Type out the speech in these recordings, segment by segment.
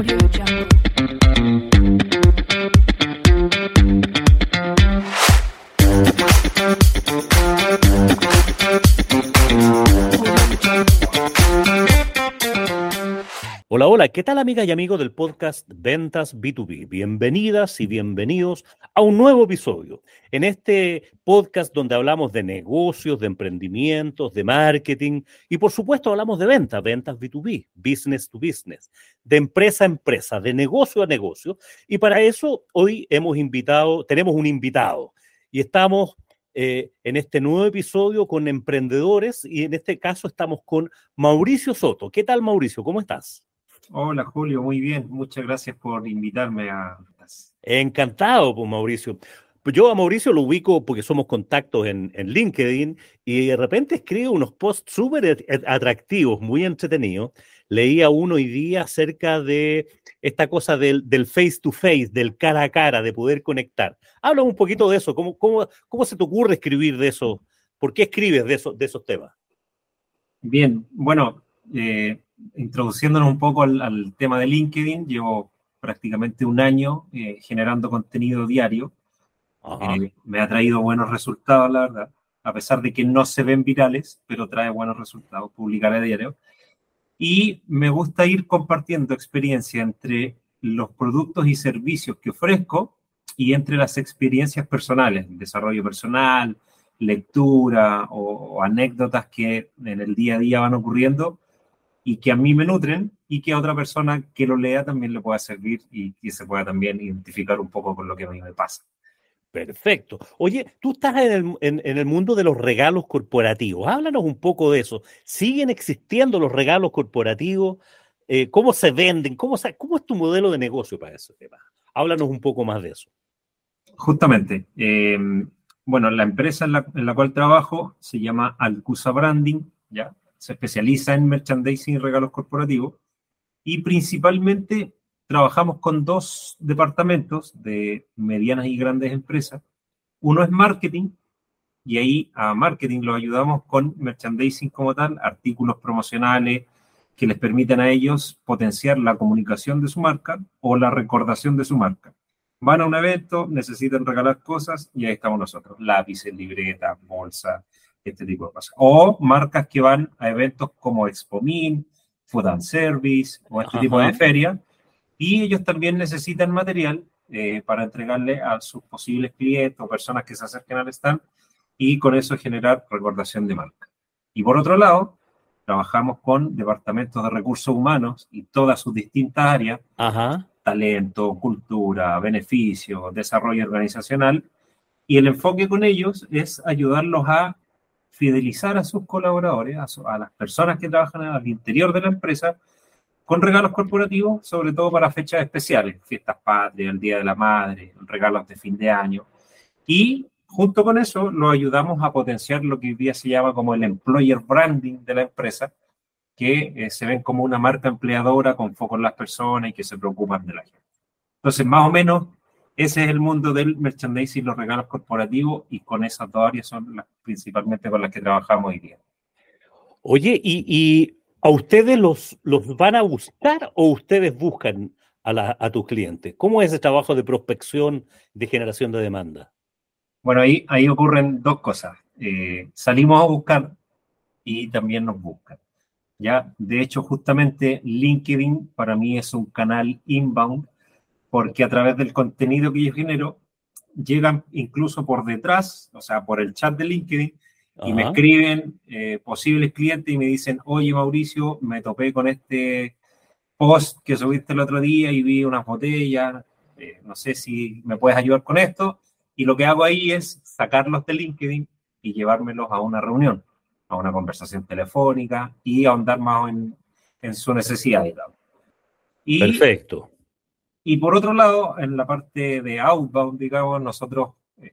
Audio Jungle. ¿Qué tal amigas y amigos del podcast Ventas B2B? Bienvenidas y bienvenidos a un nuevo episodio. En este podcast donde hablamos de negocios, de emprendimientos, de marketing y por supuesto hablamos de ventas, ventas B2B, business to business, de empresa a empresa, de negocio a negocio. Y para eso hoy hemos invitado, tenemos un invitado y estamos eh, en este nuevo episodio con emprendedores y en este caso estamos con Mauricio Soto. ¿Qué tal Mauricio? ¿Cómo estás? Hola Julio, muy bien. Muchas gracias por invitarme a... Encantado, pues Mauricio. Pues yo a Mauricio lo ubico porque somos contactos en, en LinkedIn y de repente escribe unos posts súper atractivos, muy entretenidos. Leía uno hoy día acerca de esta cosa del, del, face to face, del cara a cara, de poder conectar. Habla un poquito de eso. ¿Cómo, cómo, cómo se te ocurre escribir de eso? ¿Por qué escribes de, eso, de esos temas? Bien, bueno, eh, introduciéndonos un poco al, al, tema de LinkedIn, llevo prácticamente un año eh, generando contenido diario. Eh, me ha traído buenos resultados, la verdad, a pesar de que no se ven virales, pero trae buenos resultados publicar a diario. Y me gusta ir compartiendo experiencia entre los productos y servicios que ofrezco y entre las experiencias personales, desarrollo personal, lectura o, o anécdotas que en el día a día van ocurriendo y que a mí me nutren y que a otra persona que lo lea también le pueda servir y que se pueda también identificar un poco con lo que a mí me pasa. Perfecto. Oye, tú estás en el, en, en el, mundo de los regalos corporativos. Háblanos un poco de eso. ¿Siguen existiendo los regalos corporativos? Eh, ¿Cómo se venden? ¿Cómo, ¿Cómo, es tu modelo de negocio para ese tema? Háblanos un poco más de eso. Justamente. Eh, bueno, la empresa en la, en la, cual trabajo se llama Alcusa Branding, ¿ya? Se especializa en merchandising y regalos corporativos y principalmente trabajamos con dos departamentos de medianas y grandes empresas. Uno es marketing y ahí a marketing lo ayudamos con merchandising como tal, artículos promocionales que les permitan a ellos potenciar la comunicación de su marca o la recordación de su marca. Van a un evento, necesitan regalar cosas y ahí estamos nosotros, lápices, libretas, bolsas, este tipo de cosas. O marcas que van a eventos como Expomin, Food and Service o este Ajá. tipo de feria y ellos también necesitan material eh, para entregarle a sus posibles clientes o personas que se acerquen al stand y con eso generar recordación de marca. Y por otro lado, trabajamos con departamentos de recursos humanos y todas sus distintas áreas, Ajá. talento, cultura, beneficio, desarrollo organizacional, y el enfoque con ellos es ayudarlos a fidelizar a sus colaboradores, a, las personas que trabajan al interior de la empresa, con regalos corporativos, sobre todo para fechas especiales, fiestas patrias, el Día de la Madre, regalos de fin de año. Y junto con eso, lo ayudamos a potenciar lo que hoy día se llama como el employer branding de la empresa, que eh, se ven como una marca empleadora con foco en las personas y que se preocupan de la gente. Entonces, más o menos, ese es el mundo del merchandising y los regalos corporativos y con esas dos áreas son las principalmente con las que trabajamos hoy día. Oye, y, y a ustedes los, los van a buscar o ustedes buscan a, la, a tus clientes? ¿Cómo es ese trabajo de prospección, de generación de demanda? Bueno, ahí, ahí ocurren dos cosas. Eh, salimos a buscar y también nos buscan. Ya, de hecho, justamente LinkedIn para mí es un canal inbound porque a través del contenido que yo genero, llegan incluso por detrás, o sea, por el chat de LinkedIn, y me escriben eh, posibles clientes y me dicen, oye Mauricio, me topé con este post que subiste el otro día y vi unas botellas, eh, no sé si me puedes ayudar con esto. Y lo que hago ahí es sacarlos de LinkedIn y llevármelos a una reunión, a una conversación telefónica y ahondar más en, en su necesidad. Y, Perfecto. Y por otro lado, en la parte de outbound, digamos, nosotros eh,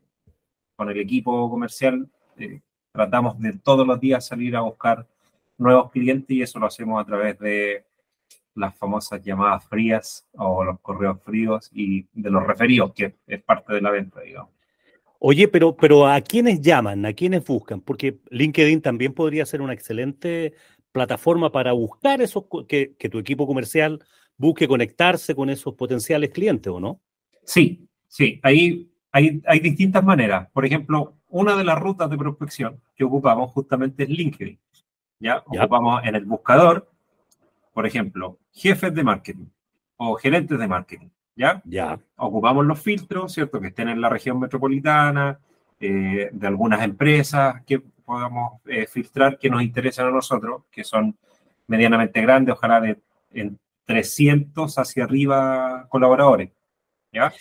con el equipo comercial eh, tratamos de todos los días salir a buscar nuevos clientes y eso lo hacemos a través de las famosas llamadas frías o los correos fríos y de los referidos, que es parte de la venta, digamos. Oye, pero, pero ¿a quiénes llaman? ¿A quiénes buscan? Porque LinkedIn también podría ser una excelente plataforma para buscar esos que, que tu equipo comercial busque conectarse con esos potenciales clientes, ¿o no? Sí, sí, ahí hay, hay distintas maneras. Por ejemplo, una de las rutas de prospección que ocupamos justamente es LinkedIn. ¿ya? Ya. Ocupamos en el buscador, por ejemplo, jefes de marketing o gerentes de marketing. ¿ya? Ya, ocupamos los filtros, ¿cierto? Que estén en la región metropolitana, eh, de algunas empresas que podamos eh, filtrar que nos interesan a nosotros, que son medianamente grandes, ojalá de en 300 hacia arriba colaboradores. ¿Ya?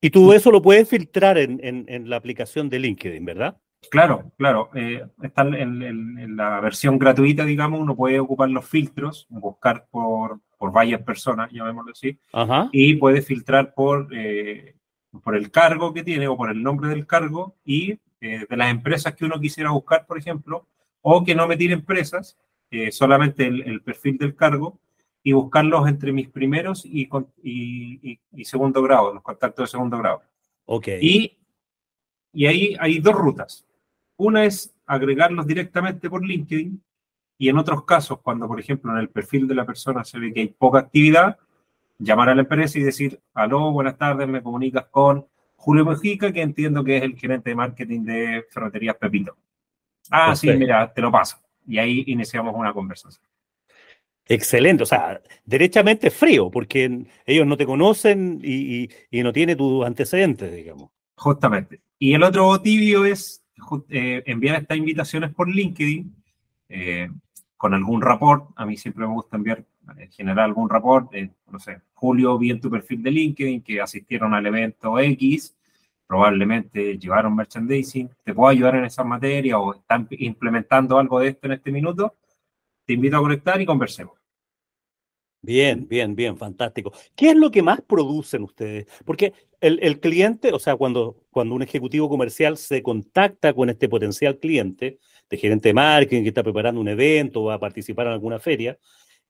Y tú eso lo puedes filtrar en, en- en la aplicación de LinkedIn, ¿verdad? Claro, claro. eh, está en, la versión gratuita, digamos, uno puede ocupar los filtros, buscar por, por varias personas, llamémoslo así, Ajá. y puede filtrar por, eh, por el cargo que tiene o por el nombre del cargo y eh, de las empresas que uno quisiera buscar, por ejemplo, o que no me tire empresas, eh, solamente el, el perfil del cargo y buscarlos entre mis primeros y, segundo grado, los contactos de segundo grado. Ok. Y, y ahí hay dos rutas. Una es agregarlos directamente por LinkedIn y en otros casos, cuando por ejemplo en el perfil de la persona se ve que hay poca actividad, llamar a la empresa y decir, aló, buenas tardes, me comunicas con Julio Mejica, que entiendo que es el gerente de marketing de Ferreterías Pepito. Ah, sí, mira, te lo paso. Y ahí iniciamos una conversación. Excelente, o sea, derechamente frío, porque ellos no te conocen y, y- y no tiene tus antecedentes, digamos. Justamente. Y el otro tibio es eh, enviar estas invitaciones por LinkedIn eh, con algún report. A mí siempre me gusta enviar, en general, algún report. eh, no sé, Julio, vi en tu perfil de LinkedIn que asistieron al evento X, probablemente llevaron merchandising. ¿Te puedo ayudar en esa materia o están implementando algo de esto en este minuto? Te invito a conectar y conversemos. Bien, bien, bien, fantástico. ¿Qué es lo que más producen ustedes? Porque el, el cliente, o sea, cuando, cuando un ejecutivo comercial se contacta con este potencial cliente, de gerente de marketing que está preparando un evento o va a participar en alguna feria,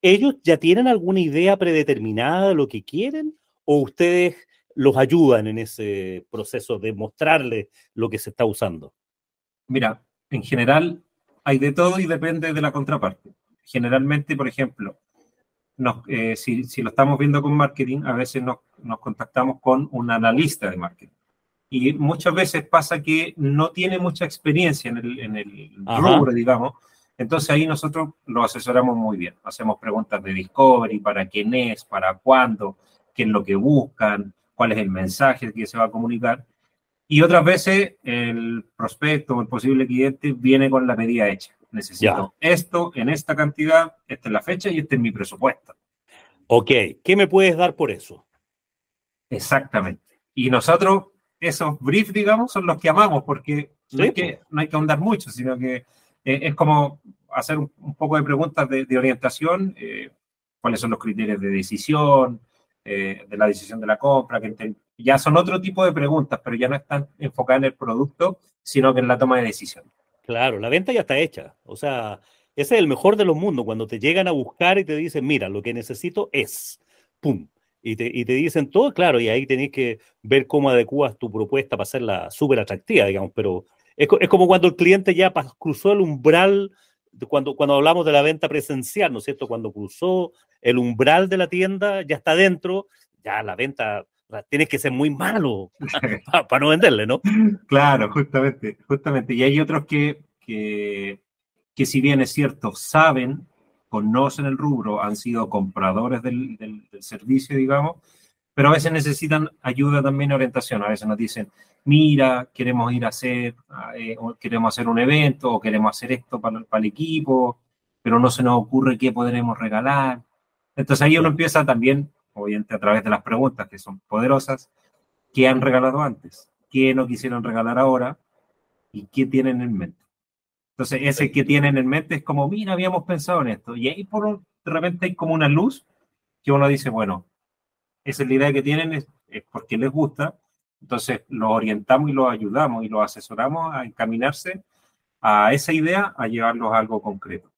¿ellos ya tienen alguna idea predeterminada de lo que quieren o ustedes los ayudan en ese proceso de mostrarles lo que se está usando? Mira, en general hay de todo y depende de la contraparte. Generalmente, por ejemplo, nos, eh, si, si lo estamos viendo con marketing, a veces nos, nos contactamos con un analista de marketing. Y muchas veces pasa que no tiene mucha experiencia en el, en el rubro, digamos. Entonces ahí nosotros lo asesoramos muy bien. Hacemos preguntas de discovery, para quién es, para cuándo, qué es lo que buscan, cuál es el mensaje que se va a comunicar. Y otras veces el prospecto o el posible cliente viene con la medida hecha. Necesito esto en esta cantidad, esta es la fecha y este es mi presupuesto. Ok, ¿qué me puedes dar por eso? Exactamente. Y nosotros, esos briefs, digamos, son los que amamos porque no, hay, que, no hay que ahondar mucho, sino que eh, es como hacer un, un poco de preguntas de, de orientación, eh, cuáles son los criterios de decisión, eh, de la decisión de la compra, que enten- ya son otro tipo de preguntas, pero ya no están enfocadas en el producto, sino que en la toma de decisión. Claro, la venta ya está hecha. O sea, ese es el mejor de los mundos, cuando te llegan a buscar y te dicen, mira, lo que necesito es, ¡pum! Y te, y te dicen todo, claro, y ahí tenés que ver cómo adecuas tu propuesta para hacerla súper atractiva, digamos, pero es, es como cuando el cliente ya cruzó el umbral, cuando, cuando hablamos de la venta presencial, ¿no es cierto? Cuando cruzó el umbral de la tienda, ya está dentro, ya la venta, tienes que ser muy malo para no venderle, ¿no? Claro, justamente, justamente. Y hay otros que, que, que si bien es cierto, saben, conocen el rubro, han sido compradores del, del- del servicio, digamos, pero a veces necesitan ayuda también, orientación. A veces nos dicen, mira, queremos ir a hacer, eh, o queremos hacer un evento, o queremos hacer esto para, para el equipo, pero no se nos ocurre qué podremos regalar. Entonces ahí uno empieza también, obviamente a través de las preguntas que son poderosas, qué han regalado antes, qué no quisieron regalar ahora y qué tienen en mente. Entonces, ese que tienen en mente es como, mira, habíamos pensado en esto. Y ahí por un- de repente hay como una luz que uno dice, bueno, esa es la idea que tienen, es, es porque les gusta. Entonces, los orientamos y los ayudamos y los asesoramos a encaminarse a esa idea, a llevarlos a algo concreto.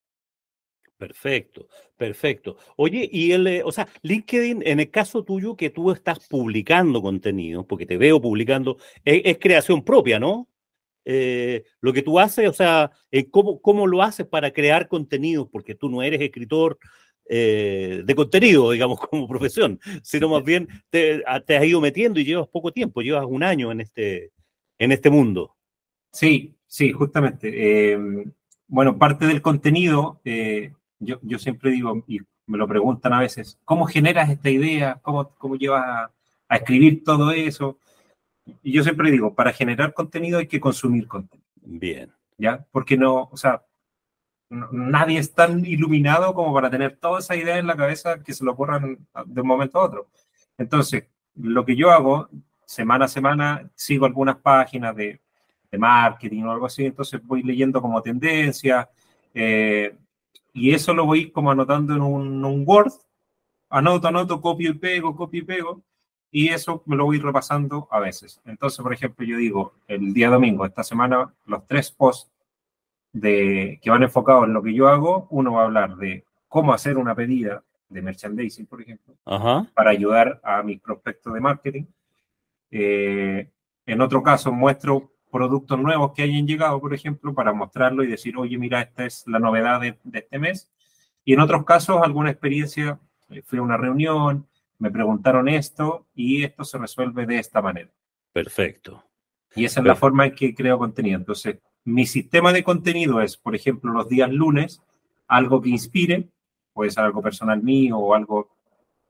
Perfecto, perfecto. Oye, y el, eh, o sea, LinkedIn, en el caso tuyo que tú estás publicando contenido, porque te veo publicando, es, creación propia, ¿no? Eh, lo que tú haces, o sea, eh, ¿cómo, ¿cómo lo haces para crear contenidos? Porque tú no eres escritor, de contenido, digamos, como profesión, sino más bien te, te, has ido metiendo y llevas poco tiempo, llevas un año en este, en este mundo. Sí, sí, justamente. Eh, bueno, parte del contenido, yo, yo, siempre digo, y me lo preguntan a veces, ¿cómo generas esta idea? ¿Cómo, cómo llevas a, a escribir todo eso? Y yo siempre digo, para generar contenido hay que consumir contenido. Bien. ¿Ya? Porque no, o sea, nadie es tan iluminado como para tener toda esa idea en la cabeza que se lo ocurran de un momento a otro. Entonces, lo que yo hago, semana a semana, sigo algunas páginas de, de marketing o algo así, entonces voy leyendo como tendencia, eh, y eso lo voy como anotando en un, un, Word, anoto, anoto, copio y pego, copio y pego, y eso me lo voy repasando a veces. Entonces, por ejemplo, yo digo, el día domingo, esta semana, los tres posts de, que van enfocados en lo que yo hago, uno va a hablar de cómo hacer una pedida de merchandising, por ejemplo, Ajá. para ayudar a mis prospectos de marketing. Eh, en otro caso, muestro productos nuevos que hayan llegado, por ejemplo, para mostrarlo y decir, oye, mira, esta es la novedad de, de este mes. Y en otros casos, alguna experiencia, eh, fui a una reunión, me preguntaron esto y esto se resuelve de esta manera. Perfecto. Y esa es la forma en que creo contenido. Entonces, mi sistema de contenido es, por ejemplo, los días lunes, algo que inspire, puede ser algo personal mío o algo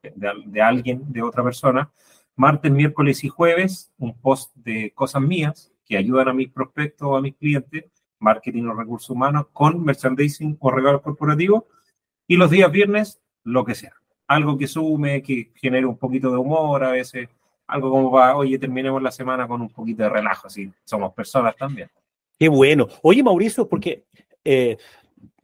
de, de alguien, de otra persona. Martes, miércoles y jueves, un post de cosas mías que ayudan a mis prospectos o a mis clientes, marketing o recursos humanos, con merchandising o regalos corporativos. Y los días viernes, lo que sea. Algo que sume, que genere un poquito de humor a veces, algo como va, oye, terminemos la semana con un poquito de relajo, así somos personas también. Qué bueno. Oye, Mauricio, porque eh,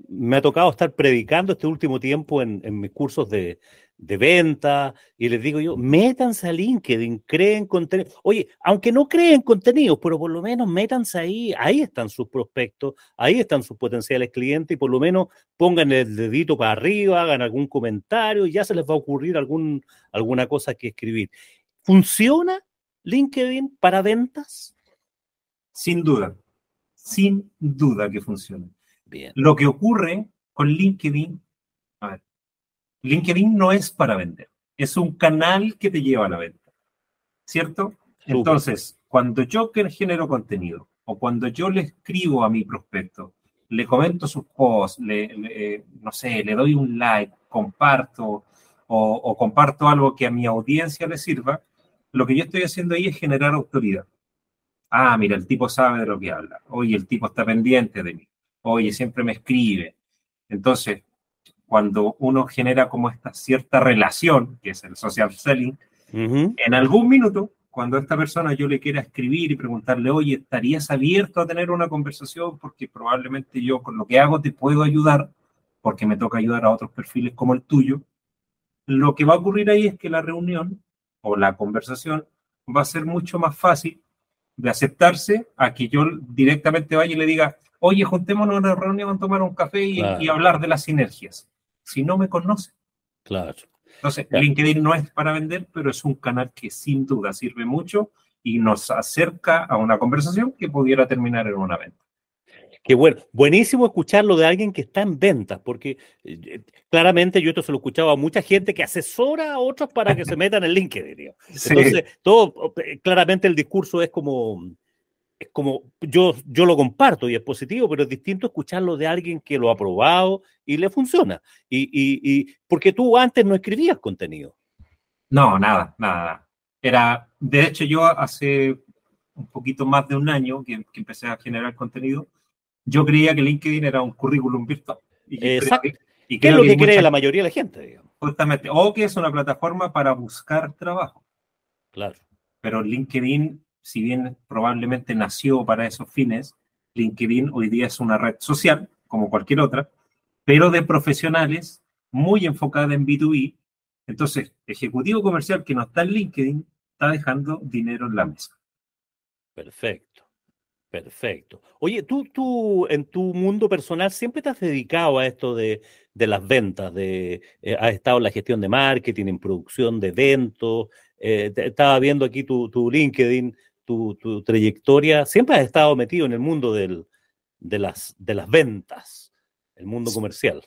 me ha tocado estar predicando este último tiempo en mis cursos de, de, venta y les digo yo, métanse a LinkedIn, creen contenido. Oye, aunque no creen contenido, pero por lo menos métanse ahí, ahí están sus prospectos, ahí están sus potenciales clientes y por lo menos pongan el dedito para arriba, hagan algún comentario y ya se les va a ocurrir algún, alguna cosa que escribir. ¿Funciona LinkedIn para ventas? Sin duda, sin duda que funciona. Bien. Lo que ocurre con LinkedIn, a ver, LinkedIn no es para vender, es un canal que te lleva a la venta, ¿cierto? Entonces, cuando yo genero contenido o cuando yo le escribo a mi prospecto, le comento sus posts, le, le, no sé, le doy un like, comparto o, o comparto algo que a mi audiencia le sirva, lo que yo estoy haciendo ahí es generar autoridad. Ah, mira, el tipo sabe de lo que habla. Oye, el tipo está pendiente de mí. Oye, siempre me escribe. Entonces, cuando uno genera como esta cierta relación, que es el social selling, Uh -huh. en algún minuto, cuando a esta persona yo le quiera escribir y preguntarle, oye, ¿estarías abierto a tener una conversación? Porque probablemente yo con lo que hago te puedo ayudar, porque me toca ayudar a otros perfiles como el tuyo. Lo que va a ocurrir ahí es que la reunión o la conversación va a ser mucho más fácil de aceptarse a que yo directamente vaya y le diga, oye, juntémonos en una reunión, tomar un café y, Claro. y hablar de las sinergias. Si no me conoce. Claro. Entonces, Claro. LinkedIn no es para vender, pero es un canal que sin duda sirve mucho y nos acerca a una conversación que pudiera terminar en una venta. Qué bueno, buenísimo escucharlo de alguien que está en ventas, porque eh, claramente yo esto se lo escuchaba a mucha gente que asesora a otros para que se metan en LinkedIn. digamos. Sí. Entonces, todo, eh, claramente el discurso es como, es como yo, yo lo comparto y es positivo, pero es distinto escucharlo de alguien que lo ha probado y le funciona. Y, y, y porque tú antes no escribías contenido. No, nada, nada. Era, de hecho, yo hace un poquito más de un año que, que empecé a generar contenido, yo creía que LinkedIn era un currículum virtual. Y Exacto. y ¿Qué es lo que cree mucha- la mayoría de la gente? digamos. Justamente, o que es una plataforma para buscar trabajo. Claro. Pero LinkedIn, si bien probablemente nació para esos fines, LinkedIn hoy día es una red social, como cualquier otra, pero de profesionales muy enfocada en B2B. Entonces, ejecutivo comercial que no está en LinkedIn está dejando dinero en la mesa. Perfecto, perfecto. Oye, tú, tú en tu mundo personal siempre te has dedicado a esto de, de las ventas, de, eh, has estado en la gestión de marketing, en producción de eventos, eh, estaba viendo aquí tu, tu LinkedIn, tu, tu trayectoria, siempre has estado metido en el mundo del, de, las, de las ventas, el mundo comercial.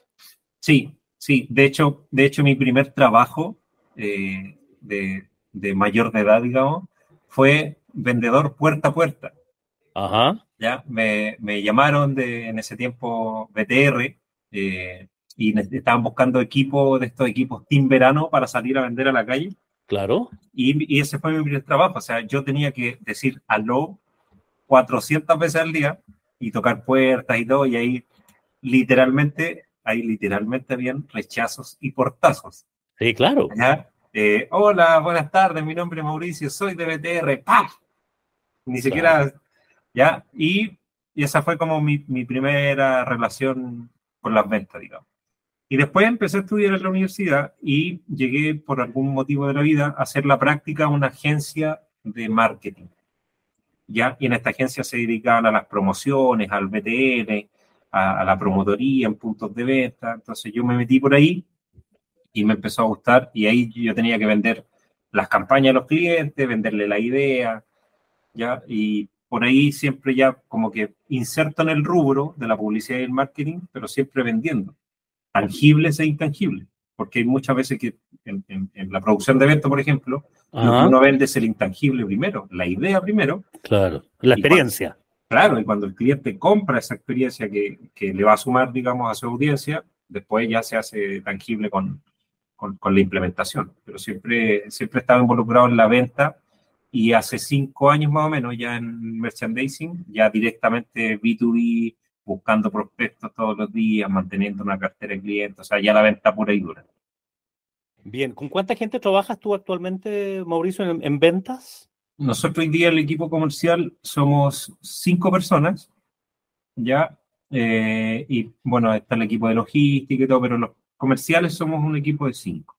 Sí, Sí, de hecho, de hecho mi primer trabajo eh, de, de, mayor de edad, digamos, fue vendedor puerta a puerta. Ajá. Ya, me, me llamaron de, en ese tiempo BTR eh, y estaban buscando equipo de estos equipos Team Verano para salir a vender a la calle. Claro. Y, y, ese fue mi primer trabajo. O sea, yo tenía que decir aló 400 veces al día y tocar puertas y todo. Y ahí literalmente, ahí literalmente habían rechazos y portazos. Sí, claro. ¿Ya? Eh, Hola, buenas tardes, mi nombre es Mauricio, soy de BTR. ¡Pam! Ni siquiera, ¿ya? Y, y, esa fue como mi, mi primera relación con las ventas, digamos. Y después empecé a estudiar en la universidad y llegué por algún motivo de la vida a hacer la práctica en una agencia de marketing. ¿Ya? Y en esta agencia se dedicaban a las promociones, al BTN, a, a, la promotoría en puntos de venta. Entonces yo me metí por ahí y me empezó a gustar y ahí yo tenía que vender las campañas a los clientes, venderle la idea, ¿ya? Y por ahí siempre ya como que inserto en el rubro de la publicidad y el marketing, pero siempre vendiendo tangibles e intangibles, porque hay muchas veces que en, en, en la producción de eventos, por ejemplo, Ajá. lo que uno vende es el intangible primero, la idea primero. Claro, la experiencia. Cuando, claro, y cuando el cliente compra esa experiencia que, que, le va a sumar, digamos, a su audiencia, después ya se hace tangible con, con, con la implementación. Pero siempre, siempre he estado involucrado en la venta y hace cinco años más o menos ya en merchandising, ya directamente B2B buscando prospectos todos los días, manteniendo una cartera de clientes, o sea, ya la venta pura y dura. Bien, ¿con cuánta gente trabajas tú actualmente, Mauricio, en, en ventas? Nosotros hoy día el equipo comercial somos cinco personas, ya, eh, y bueno, está el equipo de logística y todo, pero los comerciales somos un equipo de cinco.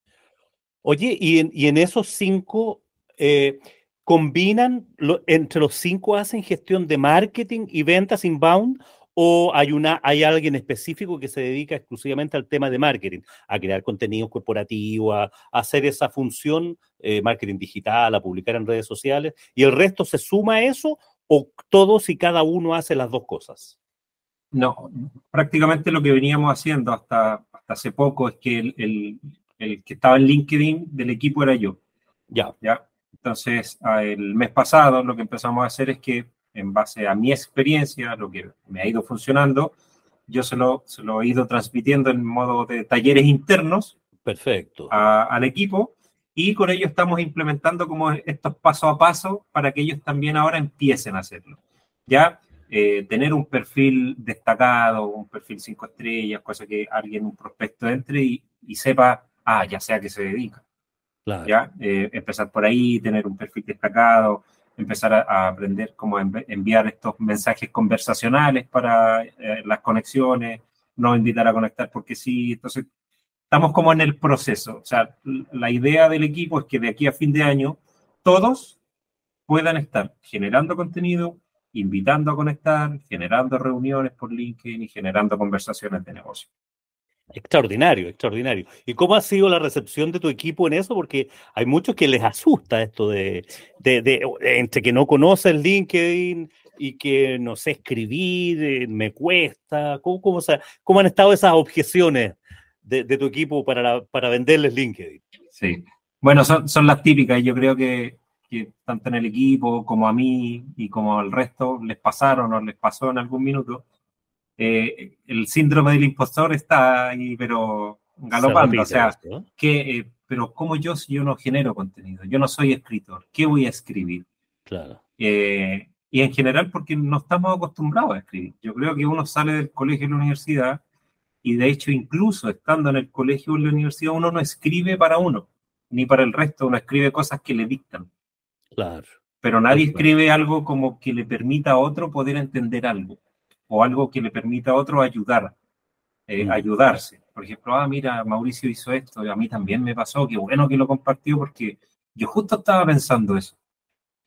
Oye, y en, y en esos cinco, eh, ¿combinan, lo, entre los cinco hacen gestión de marketing y ventas inbound o hay, una, hay alguien específico que se dedica exclusivamente al tema de marketing, a crear contenido corporativo, a, a hacer esa función, eh, marketing digital, a publicar en redes sociales, y el resto se suma a eso o todos y cada uno hace las dos cosas? No, prácticamente lo que veníamos haciendo hasta, hasta hace poco es que el, el, el, que estaba en LinkedIn del equipo era yo. Ya. ¿ya? Entonces, el mes pasado lo que empezamos a hacer es que en base a mi experiencia, lo que me ha ido funcionando, yo se lo, se lo he ido transmitiendo en modo de talleres internos. Perfecto. A, al equipo y con ello estamos implementando como estos paso a paso para que ellos también ahora empiecen a hacerlo. Ya eh, tener un perfil destacado, un perfil cinco estrellas, cosa que alguien, un prospecto entre y, y sepa, ah, ya sea que se dedica. Claro. Ya, eh, empezar por ahí, tener un perfil destacado, empezar a, aprender cómo env enviar estos mensajes conversacionales para eh, las conexiones, no invitar a conectar porque sí, entonces estamos como en el proceso. O sea, la idea del equipo es que de aquí a fin de año todos puedan estar generando contenido, invitando a conectar, generando reuniones por LinkedIn y generando conversaciones de negocio. Extraordinario, extraordinario. ¿Y cómo ha sido la recepción de tu equipo en eso? Porque hay muchos que les asusta esto de, de, de, entre que no conoce el LinkedIn y que no sé escribir, eh, me cuesta. ¿Cómo, cómo, ¿Cómo, han estado esas objeciones de, tu equipo para, para venderles LinkedIn? Sí, bueno, son, son las típicas. Yo creo que, que, tanto en el equipo como a mí y como al resto les pasaron o les pasó en algún minuto eh, el síndrome del impostor está ahí, pero galopando. O sea, que, eh, pero como yo si yo no genero contenido? Yo no soy escritor. ¿Qué voy a escribir? Claro. Eh, y en general porque no estamos acostumbrados a escribir. Yo creo que uno sale del colegio y la universidad y de hecho incluso estando en el colegio o en la universidad uno no escribe para uno, ni para el resto, uno escribe cosas que le dictan. Claro. Pero nadie escribe algo como que le permita a otro poder entender algo o algo que le permita a otro ayudar, eh, mm. ayudarse. Por ejemplo, ah, mira, Mauricio hizo esto, a mí también me pasó, qué bueno que lo compartió porque yo justo estaba pensando eso.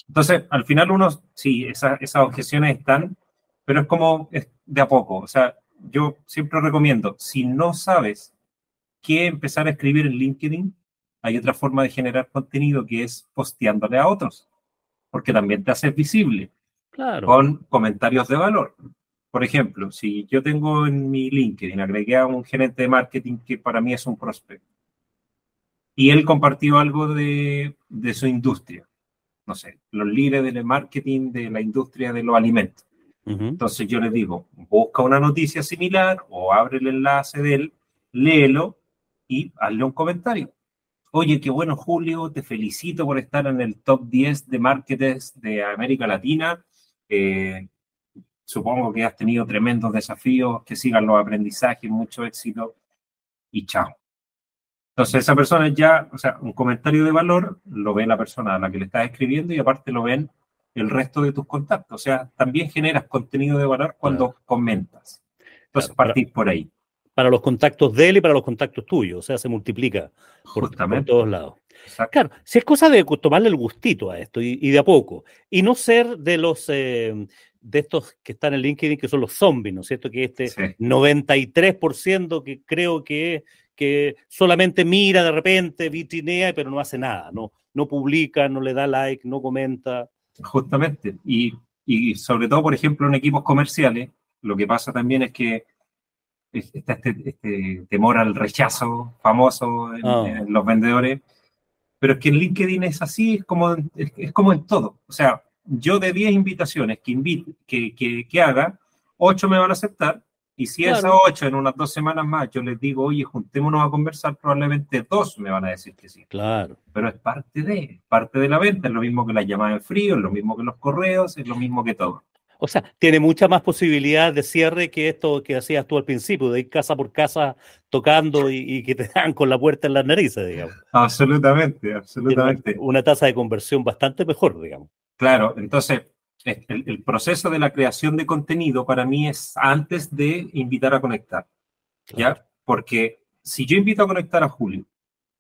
Entonces, al final uno, sí, esa, esas objeciones están, pero es como es de a poco. O sea, yo siempre recomiendo, si no sabes qué empezar a escribir en LinkedIn, hay otra forma de generar contenido que es posteándole a otros, porque también te haces visible claro. con comentarios de valor. Por ejemplo, si yo tengo en mi LinkedIn, agregué a un gerente de marketing que para mí es un prospecto, y él compartió algo de, de su industria, no sé, los líderes del marketing de la industria de los alimentos. Entonces yo le digo, busca una noticia similar o abre el enlace de él, léelo y hazle un comentario. Oye, qué bueno, Julio, te felicito por estar en el top 10 de marketers de América Latina. Eh, supongo que has tenido tremendos desafíos, que sigan los aprendizajes, mucho éxito y chao. Entonces esa persona ya, o sea, un comentario de valor lo ve la persona a la que le estás escribiendo y aparte lo ven el resto de tus contactos. O sea, también generas contenido de valor cuando comentas. Entonces, partir por ahí para los contactos de él y para los contactos tuyos, o sea, se multiplica por, todos lados. Claro, si es cosa de tomarle el gustito a esto y, de a poco, y no ser de los eh, de estos que están en LinkedIn que son los zombies, ¿no es cierto? Que este 93% que creo que, que solamente mira de repente, vitrinea, pero no hace nada, no, no publica, no le da like, no comenta. Justamente, y, y sobre todo, por ejemplo, en equipos comerciales, lo que pasa también es que está este, este, temor al rechazo famoso en, los vendedores. Pero es que en LinkedIn es así, es como, es, como en todo. O sea, yo de 10 invitaciones que, invite, que, que, que, haga, 8 me van a aceptar. Y si esas 8 en unas dos semanas más yo les digo, oye, juntémonos a conversar, probablemente dos me van a decir que sí. Claro. Pero es parte de, parte de la venta, es lo mismo que las llamadas en frío, es lo mismo que los correos, es lo mismo que todo. O sea, tiene mucha más posibilidad de cierre que esto que hacías tú al principio, de ir casa por casa tocando y, que te dan con la puerta en las narices, digamos. Absolutamente, absolutamente. Una, tasa de conversión bastante mejor, digamos. Claro, entonces, el, proceso de la creación de contenido para mí es antes de invitar a conectar, ¿ya? Porque si yo invito a conectar a Julio,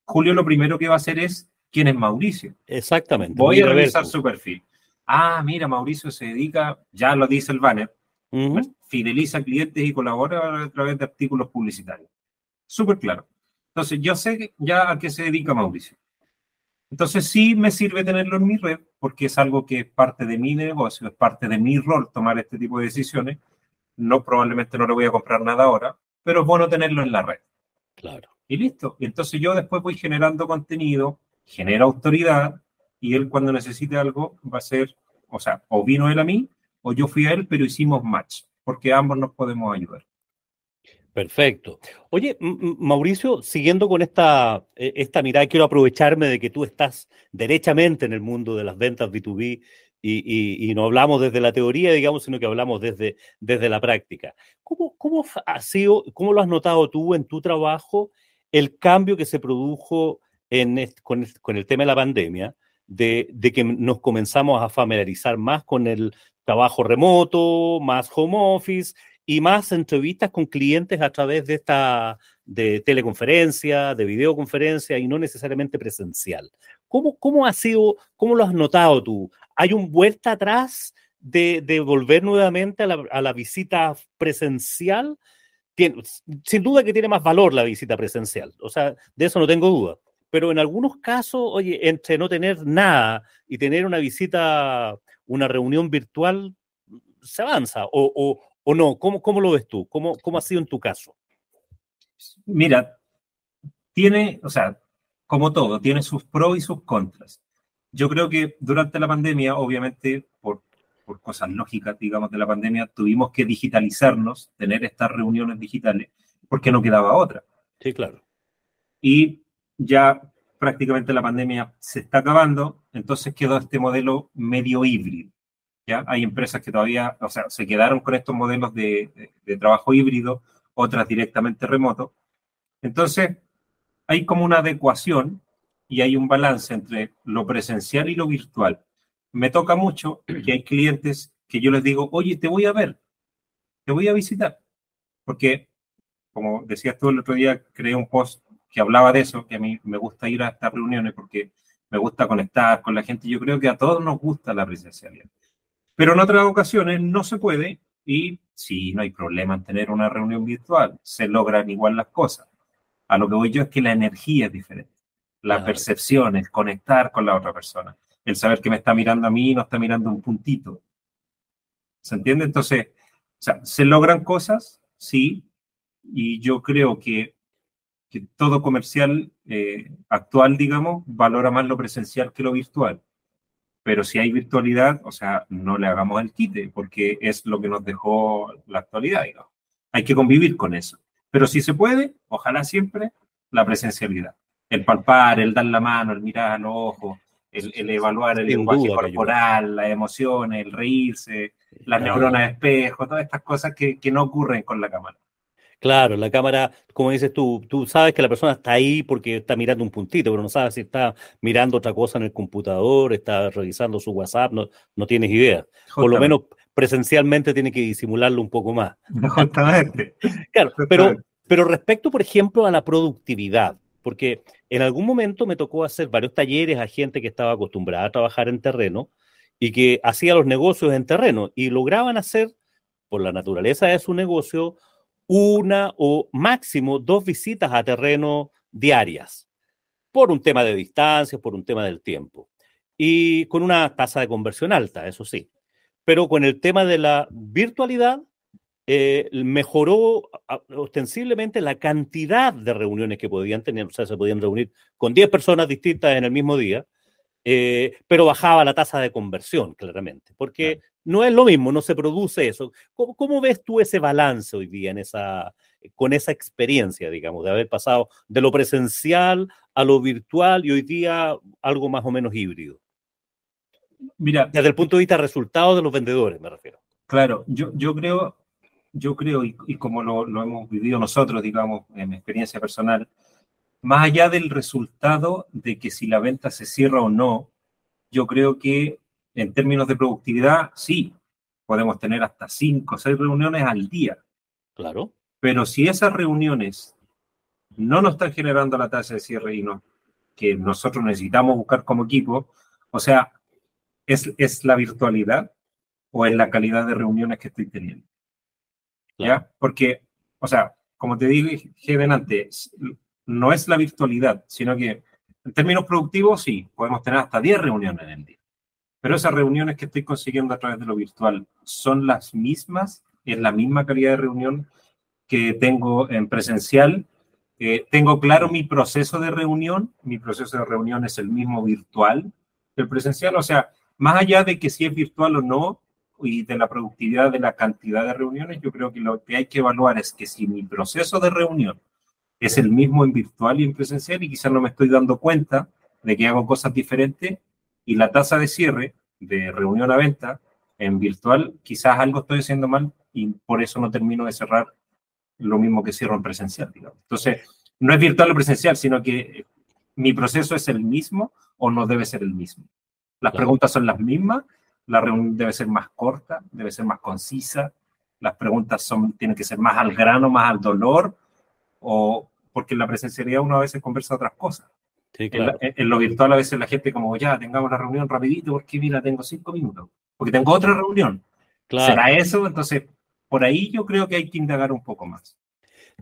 Julio lo primero que va a hacer es, ¿quién es Mauricio? Exactamente. Voy a revisar su perfil ah, mira, Mauricio se dedica, ya lo dice el banner, pues, fideliza clientes y colabora a través de artículos publicitarios. Súper claro. Entonces, yo sé ya a qué se dedica Mauricio. Entonces, sí me sirve tenerlo en mi red, porque es algo que es parte de mi negocio, es parte de mi rol tomar este tipo de decisiones. No, probablemente no le voy a comprar nada ahora, pero es bueno tenerlo en la red. Claro. Y listo. Entonces yo después voy generando contenido, genero autoridad, y él cuando necesite algo va a ser, o sea, o vino él a mí o yo fui a él, pero hicimos match, porque ambos nos podemos ayudar. Perfecto. Oye, Mauricio, siguiendo con esta, e, esta mirada, quiero aprovecharme de que tú estás derechamente en el mundo de las ventas B2B y, y, no hablamos desde la teoría, digamos, sino que hablamos desde, desde la práctica. ¿Cómo, cómo, ha sido, ¿Cómo lo has notado tú en tu trabajo el cambio que se produjo en, con, con el tema de la pandemia? de, que nos comenzamos a familiarizar más con el trabajo remoto, más home office y más entrevistas con clientes a través de esta de teleconferencia, de videoconferencia y no necesariamente presencial. ¿Cómo, cómo ha sido, cómo lo has notado tú? ¿Hay un vuelta atrás de, de volver nuevamente a la, a la visita presencial? sin duda que tiene más valor la visita presencial, o sea, de eso no tengo duda pero en algunos casos, oye, entre no tener nada y tener una visita, una reunión virtual, se avanza o, o, no. ¿Cómo, ¿Cómo, lo ves tú? ¿Cómo, ¿Cómo ha sido en tu caso? Mira, tiene, o sea, como todo, tiene sus pros y sus contras. Yo creo que durante la pandemia, obviamente, por, por cosas lógicas, digamos, de la pandemia, tuvimos que digitalizarnos, tener estas reuniones digitales, porque no quedaba otra. Sí, claro. Y ya prácticamente la pandemia se está acabando, entonces quedó este modelo medio híbrido. ¿Ya? Hay empresas que todavía, o sea, se quedaron con estos modelos de, de, trabajo híbrido, otras directamente remoto. Entonces, hay como una adecuación y hay un balance entre lo presencial y lo virtual. Me toca mucho que hay clientes que yo les digo, oye, te voy a ver, te voy a visitar, porque, como decías tú el otro día, creé un post que hablaba de eso, que a mí me gusta ir a estas reuniones porque me gusta conectar con la gente. Yo creo que a todos nos gusta la presencialidad. Pero en otras ocasiones no se puede y sí, no hay problema en tener una reunión virtual. Se logran igual las cosas. A lo que voy yo es que la energía es diferente. La percepción, el conectar con la otra persona. El saber que me está mirando a mí y no está mirando un puntito. ¿Se entiende? Entonces, sea, se logran cosas, sí, y yo creo que, que todo comercial eh, actual, digamos, valora más lo presencial que lo virtual. Pero si hay virtualidad, o sea, no le hagamos el quite, porque es lo que nos dejó la actualidad, digamos. Hay que convivir con eso. Pero si se puede, ojalá siempre, la presencialidad. El palpar, el dar la mano, el mirar a los ojos, el, evaluar el lenguaje corporal, las emociones, el reírse, las neuronas de espejo, todas estas cosas que, que no ocurren con la cámara. Claro, la cámara, como dices tú, tú sabes que la persona está ahí porque está mirando un puntito, pero no sabes si está mirando otra cosa en el computador, está revisando su WhatsApp, no, no tienes idea. Por lo menos presencialmente tiene que disimularlo un poco más. Justamente. claro, pero, pero respecto, por ejemplo, a la productividad, porque en algún momento me tocó hacer varios talleres a gente que estaba acostumbrada a trabajar en terreno y que hacía los negocios en terreno y lograban hacer, por la naturaleza de su negocio, una o máximo dos visitas a terreno diarias, por un tema de distancia, por un tema del tiempo, y con una tasa de conversión alta, eso sí. Pero con el tema de la virtualidad, eh, mejoró ostensiblemente la cantidad de reuniones que podían tener, o sea, se podían reunir con 10 personas distintas en el mismo día, eh, pero bajaba la tasa de conversión, claramente, porque no es lo mismo, no se produce eso. ¿Cómo, ves tú ese balance hoy día en esa, con esa experiencia, digamos, de haber pasado de lo presencial a lo virtual y hoy día algo más o menos híbrido? Mira, desde el punto de vista resultado de los vendedores, me refiero. Claro, yo, yo creo, yo creo, y, como lo, lo, hemos vivido nosotros, digamos, en mi experiencia personal, más allá del resultado de que si la venta se cierra o no, yo creo que en términos de productividad, sí, podemos tener hasta cinco o seis reuniones al día. Claro. Pero si esas reuniones no nos están generando la tasa de cierre y no, que nosotros necesitamos buscar como equipo, o sea, es, es la virtualidad o es la calidad de reuniones que estoy teniendo. ¿Ya? Porque, o sea, como te dije antes, no es la virtualidad, sino que en términos productivos sí, podemos tener hasta 10 reuniones en el día. Pero esas reuniones que estoy consiguiendo a través de lo virtual son las mismas, es la misma calidad de reunión que tengo en presencial. Eh, tengo claro mi proceso de reunión, mi proceso de reunión es el mismo virtual que el presencial, o sea, más allá de que si es virtual o no, y de la productividad de la cantidad de reuniones, yo creo que lo que hay que evaluar es que si mi proceso de reunión es el mismo en virtual y en presencial y quizás no me estoy dando cuenta de que hago cosas diferentes y la tasa de cierre de reunión a venta en virtual, quizás algo estoy haciendo mal y por eso no termino de cerrar lo mismo que cierro en presencial. Digamos. Entonces, no es virtual o presencial, sino que mi proceso es el mismo o no debe ser el mismo. Las preguntas son las mismas, la reunión debe ser más corta, debe ser más concisa, las preguntas son, tienen que ser más al grano, más al dolor, o, porque en la presencialidad uno a veces conversa otras cosas. en, lo virtual a veces la gente como, ya, tengamos la reunión rapidito porque mira, tengo cinco minutos, porque tengo otra reunión. ¿Será eso? Entonces, por ahí yo creo que hay que indagar un poco más.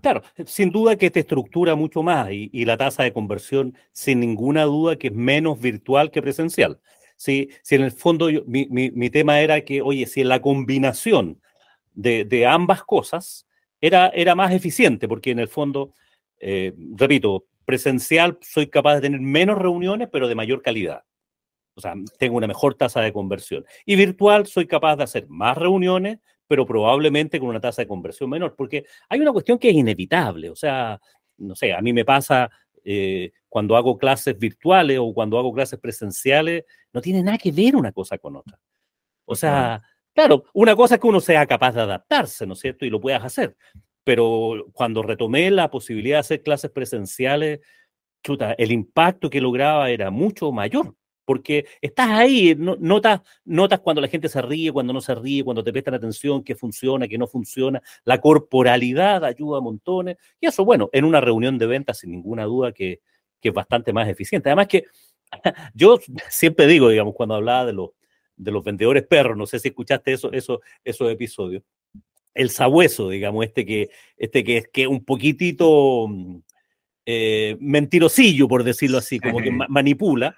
Claro, sin duda que te estructura mucho más y, la tasa de conversión, sin ninguna duda, que es menos virtual que presencial. Si, si en el fondo mi, mi, tema era que, oye, si en la combinación de, de ambas cosas era, era más eficiente, porque en el fondo eh, repito, presencial soy capaz de tener menos reuniones, pero de mayor calidad. O sea, tengo una mejor tasa de conversión. Y virtual soy capaz de hacer más reuniones, pero probablemente con una tasa de conversión menor, porque hay una cuestión que es inevitable. O sea, no sé, a mí me pasa eh, cuando hago clases virtuales o cuando hago clases presenciales, no tiene nada que ver una cosa con otra. O sea, claro, una cosa es que uno sea capaz de adaptarse, ¿no es cierto? Y lo puedas hacer pero cuando retomé la posibilidad de hacer clases presenciales, chuta, el impacto que lograba era mucho mayor, porque estás ahí, notas, notas cuando la gente se ríe, cuando no se ríe, cuando te prestan atención, qué funciona, qué no funciona, la corporalidad ayuda a montones, y eso, bueno, en una reunión de ventas, sin ninguna duda que, que es bastante más eficiente. Además que yo siempre digo, digamos, cuando hablaba de los, de los vendedores perros, no sé si escuchaste eso, eso, esos episodios, el sabueso, digamos, este que, este que es que un poquitito mm, eh, mentirosillo, por decirlo así, como que manipula.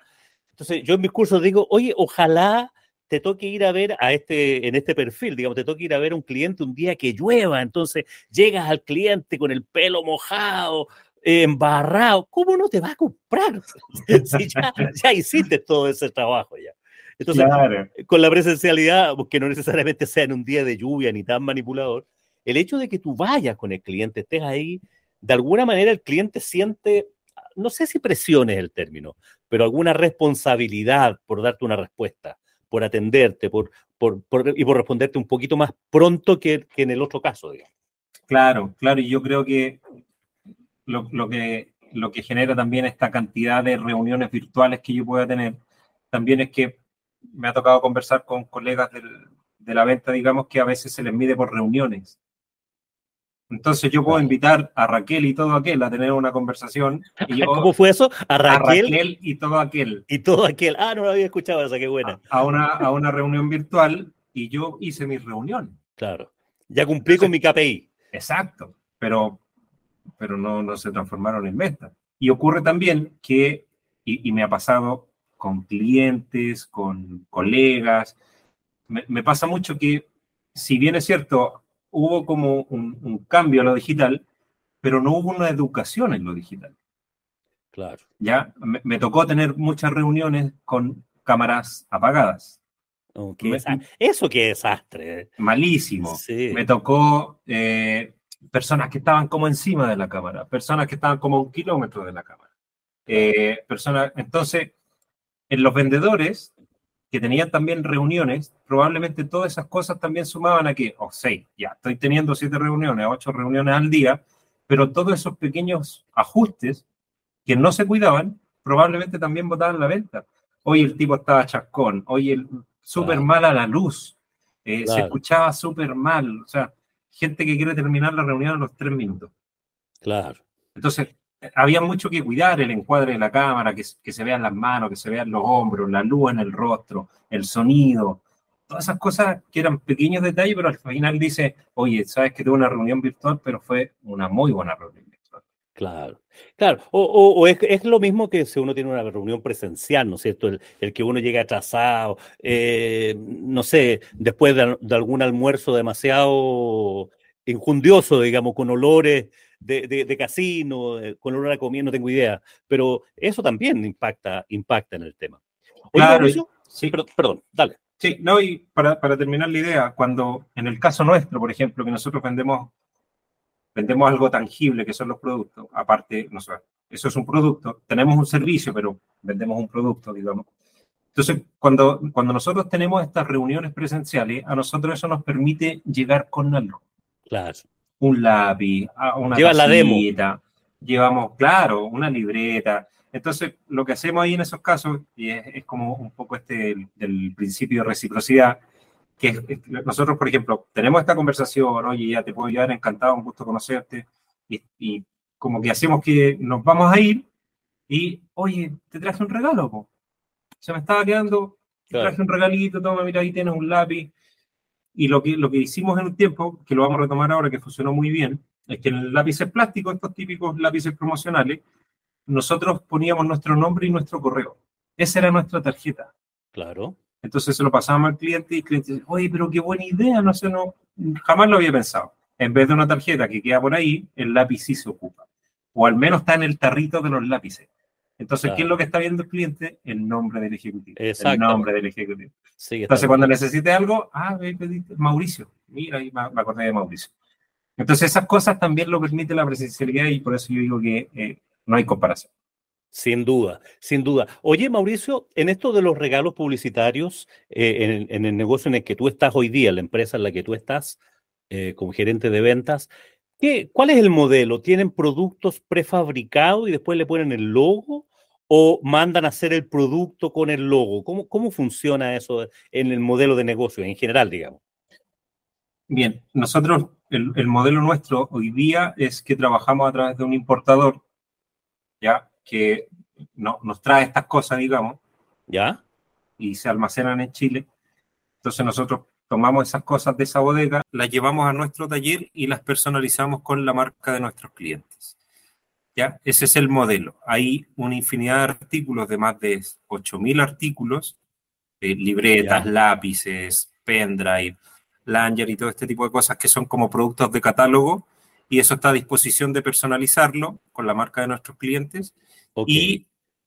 Entonces, yo en mis cursos digo, oye, ojalá te toque ir a ver a este, en este perfil, digamos, te toque ir a ver a un cliente un día que llueva, entonces llegas al cliente con el pelo mojado, embarrado, ¿cómo no te va a comprar? si ya, ya, hiciste todo ese trabajo ya. Entonces, con la presencialidad, que no necesariamente sea en un día de lluvia ni tan manipulador, el hecho de que tú vayas con el cliente, estés ahí, de alguna manera el cliente siente, no sé si presión es el término, pero alguna responsabilidad por darte una respuesta, por atenderte, por, por, y por responderte un poquito más pronto que, que en el otro caso, digamos. Claro, claro, y yo creo que lo, lo, que lo que genera también esta cantidad de reuniones virtuales que yo pueda tener, también es que me ha tocado conversar con colegas del, de la venta, digamos, que a veces se les mide por reuniones. Entonces yo puedo invitar a Raquel y todo aquel a tener una conversación. Y ¿Cómo fue eso? A Raquel, y todo aquel. Y todo aquel. Ah, no lo había escuchado esa, qué buena. A, una, a una reunión virtual y yo hice mi reunión. Claro. Ya cumplí con mi KPI. Exacto. Pero, pero no, no se transformaron en ventas. Y ocurre también que, y, y, me ha pasado con clientes, con colegas, me, me pasa mucho que, si bien es cierto, hubo como un, cambio a lo digital, pero no hubo una educación en lo digital. Claro. Ya me, tocó tener muchas reuniones con cámaras apagadas. eso qué desastre. ¿eh? Malísimo. Me tocó eh, personas que estaban como encima de la cámara, personas que estaban como a un kilómetro de la cámara. Eh, personas, entonces, en los vendedores que tenían también reuniones, probablemente todas esas cosas también sumaban a que, oh, seis, ya, estoy teniendo siete reuniones, ocho reuniones al día, pero todos esos pequeños ajustes que no se cuidaban, probablemente también botaban la venta. Hoy el tipo estaba chascón, hoy el súper mal a la luz, eh, se escuchaba súper mal, o sea, gente que quiere terminar la reunión a los tres minutos. Claro. Entonces, había mucho que cuidar el encuadre de la cámara, que, que, se vean las manos, que se vean los hombros, la luz en el rostro, el sonido, todas esas cosas que eran pequeños detalles, pero al final dice, oye, sabes que tuve una reunión virtual, pero fue una muy buena reunión virtual. Claro, claro, o, es, es, lo mismo que si uno tiene una reunión presencial, ¿no es cierto? El, el que uno llega atrasado, eh, no sé, después de, de algún almuerzo demasiado injundioso, digamos, con olores de, casino, eh, con olor a comida, no tengo idea, pero eso también impacta, impacta en el tema. claro, sí. perdón, dale. Sí, no, y para, para, terminar la idea, cuando en el caso nuestro, por ejemplo, que nosotros vendemos, vendemos algo tangible, que son los productos, aparte, no sé, eso es un producto, tenemos un servicio, pero vendemos un producto, digamos. Entonces, cuando, cuando nosotros tenemos estas reuniones presenciales, a nosotros eso nos permite llegar con algo. Claro un lápiz, una Lleva la demo. llevamos, claro, una libreta. Entonces, lo que hacemos ahí en esos casos, y es, como un poco este del, principio de reciprocidad, que nosotros, por ejemplo, tenemos esta conversación, oye, ya te puedo ayudar, encantado, un gusto conocerte, y, como que hacemos que nos vamos a ir, y, oye, te traje un regalo, se me estaba quedando, te traje un regalito, toma, mira, ahí tienes un lápiz, y lo que, lo que hicimos en un tiempo, que lo vamos a retomar ahora, que funcionó muy bien, es que en lápices plásticos, estos típicos lápices promocionales, nosotros poníamos nuestro nombre y nuestro correo. Esa era nuestra tarjeta. Claro. Entonces se lo pasábamos al cliente y el cliente dice, oye, pero qué buena idea, no sé, no, jamás lo había pensado. En vez de una tarjeta que queda por ahí, el lápiz sí se ocupa. O al menos está en el tarrito de los lápices. Entonces, ¿qué es lo que está viendo el cliente? El nombre del ejecutivo. El nombre del ejecutivo. Entonces, cuando necesite algo, ah, Mauricio. Mira, ahí me acordé de Mauricio. Entonces, esas cosas también lo permite la presencialidad y por eso yo digo que eh, no hay comparación. Sin duda, sin duda. Oye, Mauricio, en esto de los regalos publicitarios, eh, en, el negocio en el que tú estás hoy día, la empresa en la que tú estás eh, como gerente de ventas, ¿qué, ¿cuál es el modelo? ¿Tienen productos prefabricados y después le ponen el logo? O mandan a hacer el producto con el logo? ¿Cómo, cómo funciona eso en el modelo de negocio en general, digamos? Bien, nosotros, el, modelo nuestro hoy día es que trabajamos a través de un importador, ¿ya? Que no, nos trae estas cosas, digamos. ¿Ya? Y se almacenan en Chile. Entonces nosotros tomamos esas cosas de esa bodega, las llevamos a nuestro taller y las personalizamos con la marca de nuestros clientes. ¿Ya? Ese es el modelo. Hay una infinidad de artículos, de más de 8.000 artículos, eh, libretas, lápices, pendrive, Langer y todo este tipo de cosas que son como productos de catálogo y eso está a disposición de personalizarlo con la marca de nuestros clientes y,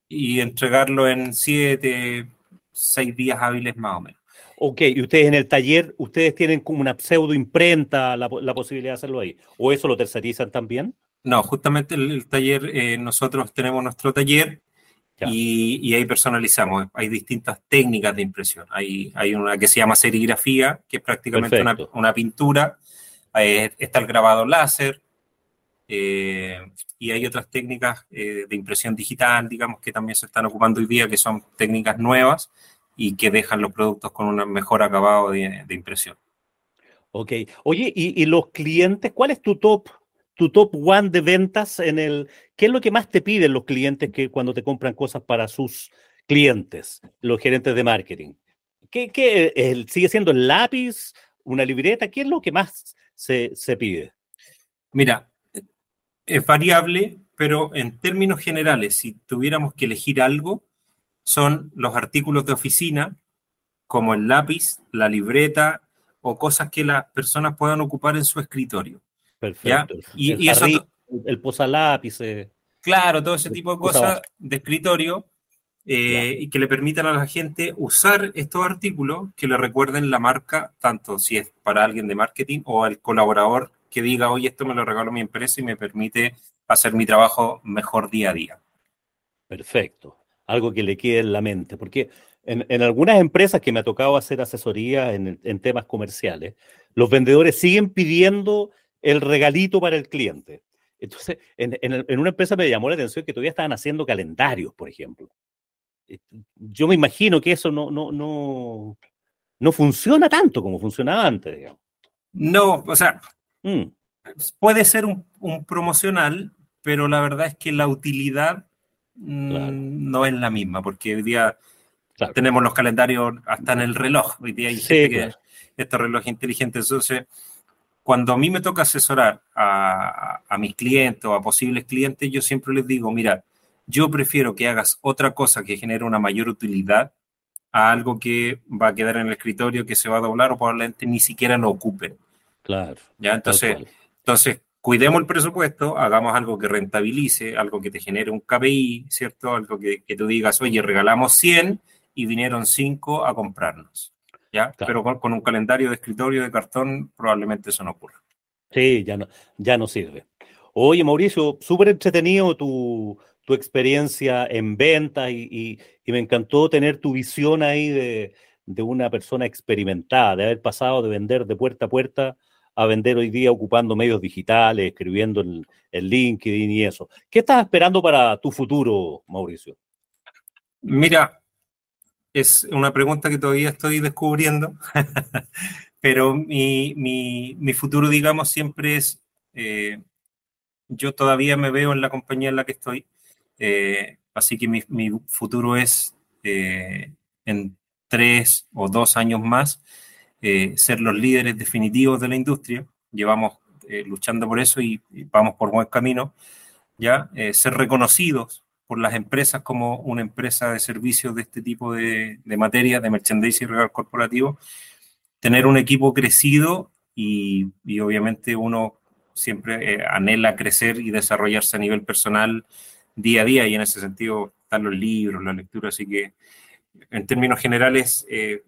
y, entregarlo en siete, seis días hábiles más o menos. Ok, y ustedes en el taller, ustedes tienen como una pseudo imprenta la, la posibilidad de hacerlo ahí, o eso lo tercerizan también? No, justamente el, taller, eh, nosotros tenemos nuestro taller y, y, ahí personalizamos. Hay distintas técnicas de impresión. Hay, hay una que se llama serigrafía, que es prácticamente una, una, pintura. Eh, está el grabado láser. Eh, y hay otras técnicas eh, de impresión digital, digamos, que también se están ocupando hoy día, que son técnicas nuevas y que dejan los productos con un mejor acabado de, de impresión. Ok. Oye, ¿y, ¿y, los clientes? ¿Cuál es tu top tu top one de ventas en el... ¿Qué es lo que más te piden los clientes que cuando te compran cosas para sus clientes, los gerentes de marketing? ¿Qué, el, sigue siendo el lápiz, una libreta? ¿Qué es lo que más se, se pide? Mira, es variable, pero en términos generales, si tuviéramos que elegir algo, son los artículos de oficina, como el lápiz, la libreta o cosas que las personas puedan ocupar en su escritorio. Perfecto. Y, el, y eso, el. Claro, todo ese tipo de cosas de escritorio eh, y que le permitan a la gente usar estos artículos que le recuerden la marca, tanto si es para alguien de marketing o al colaborador que diga, oye, esto me lo regalo mi empresa y me permite hacer mi trabajo mejor día a día. Perfecto. Algo que le quede en la mente, porque en, en algunas empresas que me ha tocado hacer asesoría en, en temas comerciales, los vendedores siguen pidiendo el regalito para el cliente. Entonces, en, en, en, una empresa me llamó la atención que todavía estaban haciendo calendarios, por ejemplo. Eh, yo me imagino que eso no, no, no, no funciona tanto como funcionaba antes, digamos. No, o sea, mm. puede ser un, un, promocional, pero la verdad es que la utilidad mm, claro. no es la misma, porque hoy día claro. tenemos los calendarios hasta en el reloj. Hoy día hay sí, gente claro. que estos relojes inteligentes, entonces cuando a mí me toca asesorar a, a, mis clientes o a posibles clientes, yo siempre les digo, mira, yo prefiero que hagas otra cosa que genere una mayor utilidad a algo que va a quedar en el escritorio, que se va a doblar o probablemente ni siquiera lo ocupen. Claro. ¿Ya? Entonces, entonces, cuidemos el presupuesto, hagamos algo que rentabilice, algo que te genere un KPI, ¿cierto? Algo que, que tú digas, oye, regalamos 100 y vinieron 5 a comprarnos. ¿Ya? Claro. Pero con, con, un calendario de escritorio de cartón probablemente eso no ocurra. Sí, ya no, ya no sirve. Oye, Mauricio, súper entretenido tu, tu, experiencia en venta y, y, y, me encantó tener tu visión ahí de, de, una persona experimentada, de haber pasado de vender de puerta a puerta a vender hoy día ocupando medios digitales, escribiendo en, en LinkedIn y eso. ¿Qué estás esperando para tu futuro, Mauricio? Mira, es una pregunta que todavía estoy descubriendo, pero mi, mi, futuro, digamos, siempre es, eh, yo todavía me veo en la compañía en la que estoy, eh, así que mi, futuro es eh, en tres o dos años más ser los líderes definitivos de la industria. Llevamos luchando por eso y, y, vamos por buen camino, ya ser reconocidos por las empresas como una empresa de servicios de este tipo de, de materia, de merchandising y regalo corporativo, tener un equipo crecido y, obviamente uno siempre eh, anhela crecer y desarrollarse a nivel personal día a día y en ese sentido están los libros, la lectura, así que en términos generales, eh,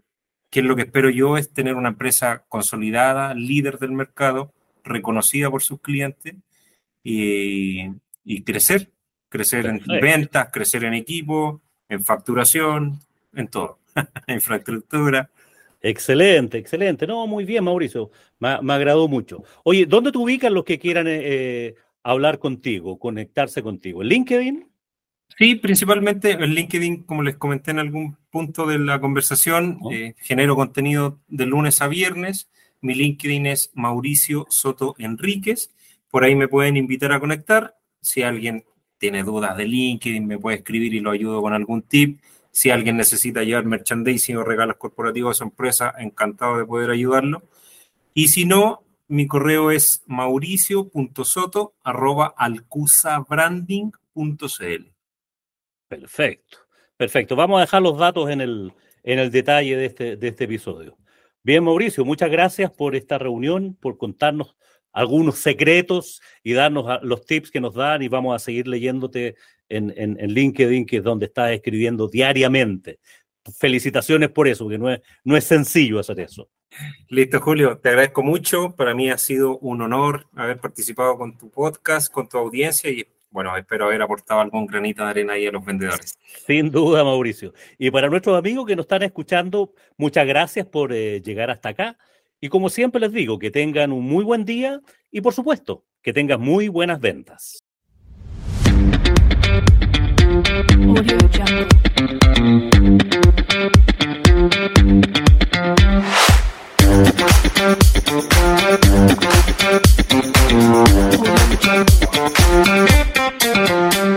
¿qué es lo que espero yo? Es tener una empresa consolidada, líder del mercado, reconocida por sus clientes y crecer crecer Perfecto. en ventas, crecer en equipo, en facturación, en todo, infraestructura. Excelente, excelente. No, muy bien, Mauricio. Me, me agradó mucho. Oye, ¿dónde te ubican los que quieran eh, hablar contigo, conectarse contigo? ¿En LinkedIn? Sí, principalmente en LinkedIn, como les comenté en algún punto de la conversación, oh. eh, genero contenido de lunes a viernes. Mi LinkedIn es Mauricio Soto Enríquez. Por ahí me pueden invitar a conectar. Si alguien tiene dudas de LinkedIn, me puede escribir y lo ayudo con algún tip. Si alguien necesita llevar merchandising o regalos corporativos a su empresa, encantado de poder ayudarlo. Y si no, mi correo es mauricio.soto.alcusabranding.cl. Perfecto, perfecto. Vamos a dejar los datos en el, en el detalle de este, de este episodio. Bien, Mauricio, muchas gracias por esta reunión, por contarnos algunos secretos y darnos los tips que nos dan y vamos a seguir leyéndote en, en, en LinkedIn, que es donde estás escribiendo diariamente. Felicitaciones por eso, porque no es, no es sencillo hacer eso. Listo, Julio, te agradezco mucho. Para mí ha sido un honor haber participado con tu podcast, con tu audiencia y bueno, espero haber aportado algún granito de arena ahí a los vendedores. Sin duda, Mauricio. Y para nuestros amigos que nos están escuchando, muchas gracias por eh, llegar hasta acá. Y como siempre les digo, que tengan un muy buen día y por supuesto, que tengan muy buenas ventas.